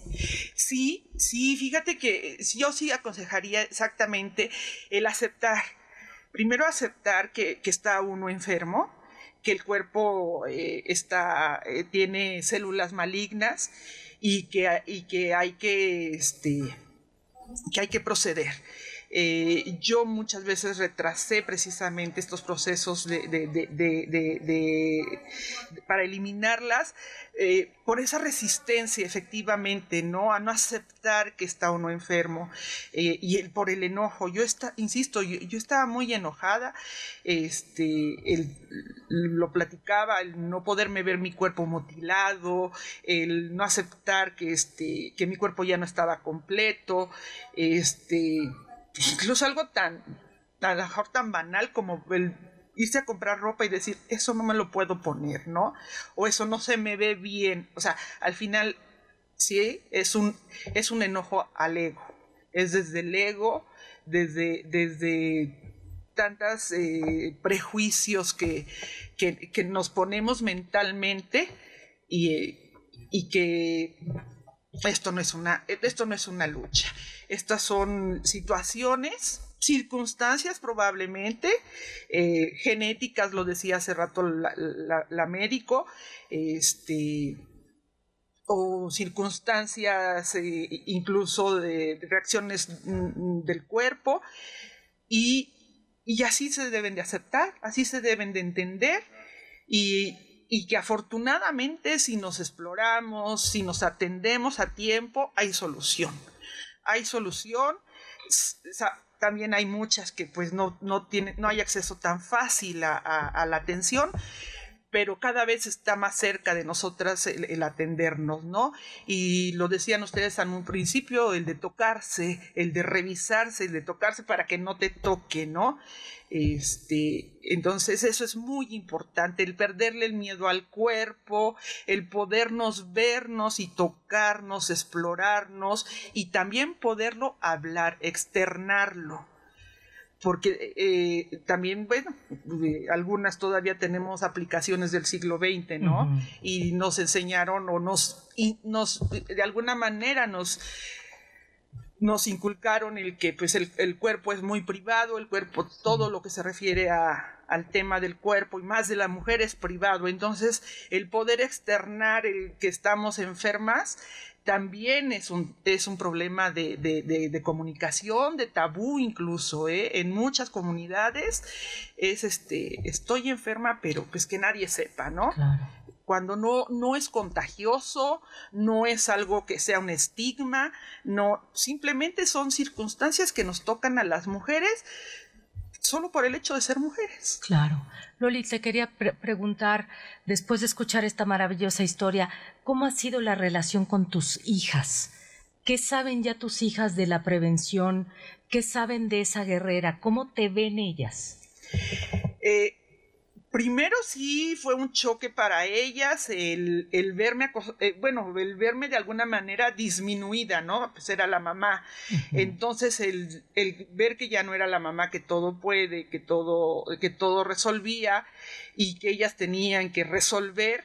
Sí, sí, fíjate que yo sí aconsejaría exactamente el aceptar. Primero aceptar que, está uno enfermo, que el cuerpo eh, está, eh, tiene células malignas y que, y que hay que, este, que hay que proceder. Eh, yo muchas veces retrasé precisamente estos procesos de, para eliminarlas eh, por esa resistencia efectivamente, ¿no? A no aceptar que está uno enfermo eh, y el, por el enojo. Yo está, insisto, yo, estaba muy enojada, este, lo platicaba, el no poderme ver mi cuerpo mutilado, el no aceptar que, este, que mi cuerpo ya no estaba completo, este, incluso algo tan, a lo mejor tan banal como el irse a comprar ropa y decir, eso no me lo puedo poner, ¿no? O eso no se me ve bien. O sea, al final, sí, es un, es un enojo al ego. Es desde el ego, desde, desde tantos eh, prejuicios que, que, nos ponemos mentalmente y, y que esto no es una, esto no es una lucha. Estas son situaciones circunstancias probablemente, eh, genéticas, lo decía hace rato la, médico, este, o circunstancias eh, incluso de, reacciones mm, del cuerpo, y, así se deben de aceptar, así se deben de entender, y, y que afortunadamente si nos exploramos, si nos atendemos a tiempo, hay solución. Hay solución también hay muchas que pues no, no, tienen, no hay acceso tan fácil a, la atención, pero cada vez está más cerca de nosotras el, atendernos, ¿no? Y lo decían ustedes en un principio, el de tocarse, el de revisarse, el de tocarse para que no te toque, ¿no? Este, entonces eso es muy importante, el perderle el miedo al cuerpo, el podernos vernos y tocarnos, explorarnos y también poderlo hablar, externarlo porque eh, también, bueno, eh, algunas todavía tenemos aplicaciones del siglo XX, ¿no? Y nos enseñaron o nos, y nos, de alguna manera nos nos inculcaron el que pues el, cuerpo es muy privado, el cuerpo, todo lo que se refiere a, al tema del cuerpo y más de la mujer es privado. Entonces, el poder externar el que estamos enfermas también es un, es un problema de, de, comunicación, de tabú incluso, ¿eh? en muchas comunidades es este, estoy enferma, pero pues que nadie sepa, ¿no? Claro cuando no, no es contagioso, no es algo que sea un estigma, no, simplemente son circunstancias que nos tocan a las mujeres solo por el hecho de ser mujeres. Claro. Loli, te quería preguntar, después de escuchar esta maravillosa historia, ¿cómo ha sido la relación con tus hijas? ¿Qué saben ya tus hijas de la prevención? ¿Qué saben de esa guerrera? ¿Cómo te ven ellas? Eh, primero sí fue un choque para ellas el, verme, eh, bueno, el verme de alguna manera disminuida, ¿no? Pues era la mamá. Entonces el, ver que ya no era la mamá que todo puede, que todo, que todo resolvía y que ellas tenían que resolver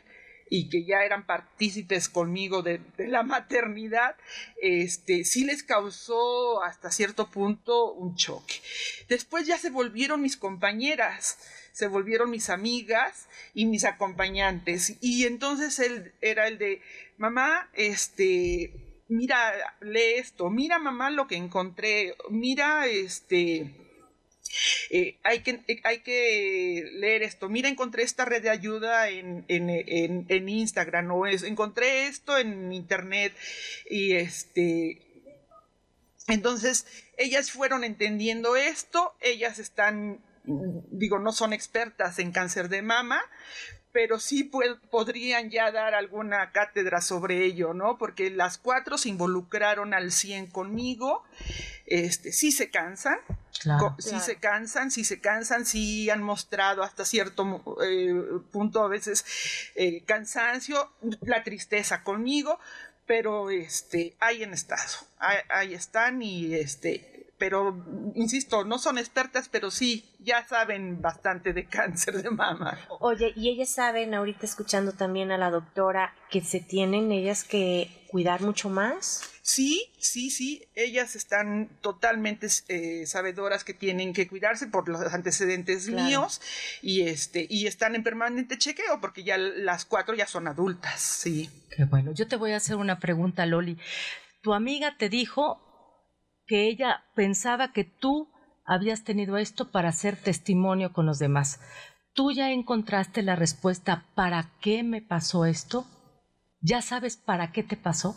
y que ya eran partícipes conmigo de, de, la maternidad, este, sí les causó hasta cierto punto un choque. Después ya se volvieron mis compañeras se volvieron mis amigas y mis acompañantes. Y entonces él era el de, mamá, este, mira, lee esto, mira mamá lo que encontré, mira, este, eh, hay, que, hay que leer esto. Mira, encontré esta red de ayuda en, en, en, Instagram o es, encontré esto en internet y este... Entonces, ellas fueron entendiendo esto, ellas están digo, no son expertas en cáncer de mama, pero sí podrían ya dar alguna cátedra sobre ello, ¿no? Porque las cuatro se involucraron al 100 conmigo, este, sí se cansan, sí se cansan, sí se cansan, sí han mostrado hasta cierto eh, punto a veces eh, cansancio, la tristeza conmigo, pero este, ahí en estado, ahí, ahí están y este, pero insisto, no son expertas, pero sí, ya saben bastante de (laughs) cáncer de mama. Oye, y ellas saben, ahorita escuchando también a la doctora, que se tienen ellas que cuidar mucho más. Sí, sí, sí, ellas están totalmente eh, sabedoras que tienen que cuidarse por los antecedentes míos y este y están en permanente chequeo porque ya las cuatro ya son adultas, sí. Qué bueno. Yo te voy a hacer una pregunta, Loli. Tu amiga te dijo que ella pensaba que tú habías tenido esto para hacer testimonio con los demás. ¿Tú ya encontraste la respuesta para qué me pasó esto? ¿Ya sabes para qué te pasó?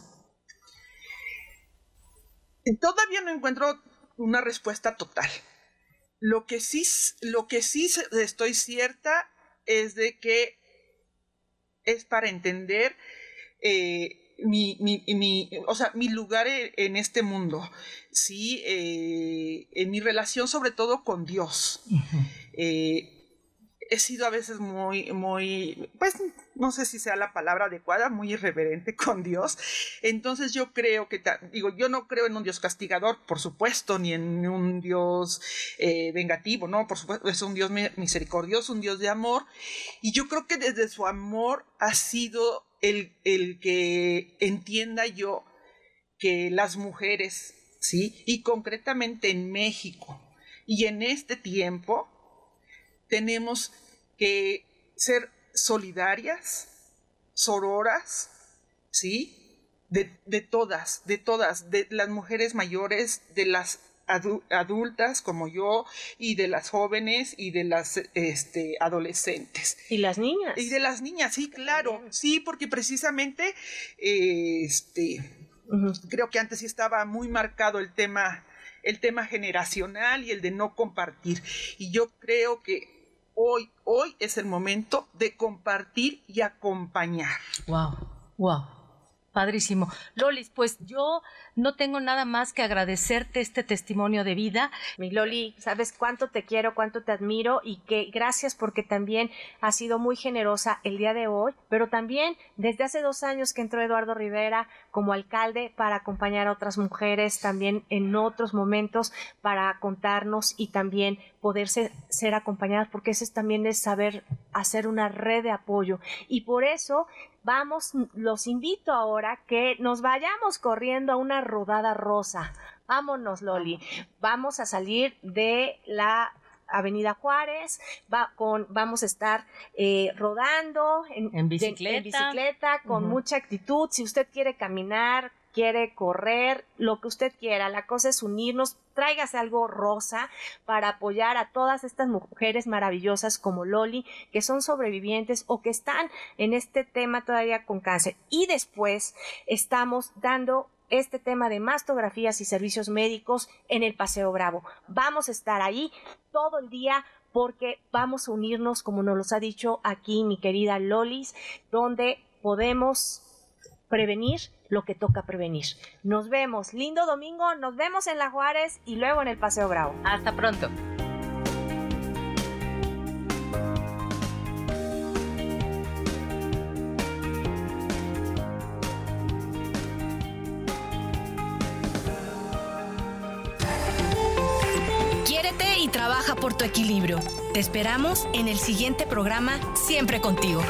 Todavía no encuentro una respuesta total. Lo que sí, lo que sí estoy cierta es de que es para entender eh, mi, mi, o sea, mi lugar e, en este mundo, ¿sí? Eh, en mi relación sobre todo con Dios he sido a veces muy, muy, pues no sé si sea la palabra adecuada, muy irreverente (laughs) con Dios. Entonces yo creo que, digo, yo no creo en un Dios castigador, por supuesto, ni en un Dios eh, vengativo, ¿no? Por supuesto, es un Dios misericordioso, un Dios de amor. Y yo creo que desde su amor ha sido el, el que entienda yo que las mujeres, ¿sí? Y concretamente en México y en este tiempo, tenemos que ser solidarias, sororas, ¿sí? De, todas, de todas, de las mujeres mayores, de las adultas como yo y de las jóvenes y de las este, adolescentes. Y las niñas. Y de las niñas, sí, claro, sí, porque precisamente este, creo que antes sí estaba muy marcado el tema el tema generacional y el de no compartir. Y yo creo que hoy, hoy es el momento de compartir y acompañar. Wow, wow. Padrísimo. Lolis, pues yo no tengo nada más que agradecerte este testimonio de vida. Mi Loli, sabes cuánto te quiero, cuánto te admiro y que gracias porque también has sido muy generosa el día de hoy, pero también desde hace dos años que entró Eduardo Rivera como alcalde para acompañar a otras mujeres también en otros momentos para contarnos y también poderse ser acompañadas porque ese también es saber hacer una red de apoyo y por eso vamos, los invito ahora que nos vayamos corriendo a una rodada rosa. Vámonos, Loli. Vamos a salir de la Avenida Juárez, va con, vamos a estar eh, rodando en, bicicleta. bicicleta con mucha actitud. Si usted quiere caminar, quiere correr, lo que usted quiera. La cosa es unirnos, tráigase algo rosa para apoyar a todas estas mujeres maravillosas como Loli, que son sobrevivientes o que están en este tema todavía con cáncer. Y después estamos dando este tema de mastografías y servicios médicos en el Paseo Bravo. Vamos a estar ahí todo el día porque vamos a unirnos, como nos los ha dicho aquí mi querida Lolis, donde podemos prevenir lo que toca prevenir. Nos vemos, lindo domingo, nos vemos en La Juárez y luego en el Paseo Bravo. Hasta pronto. Quiérete y trabaja por tu equilibrio. Te esperamos en el siguiente programa Siempre contigo.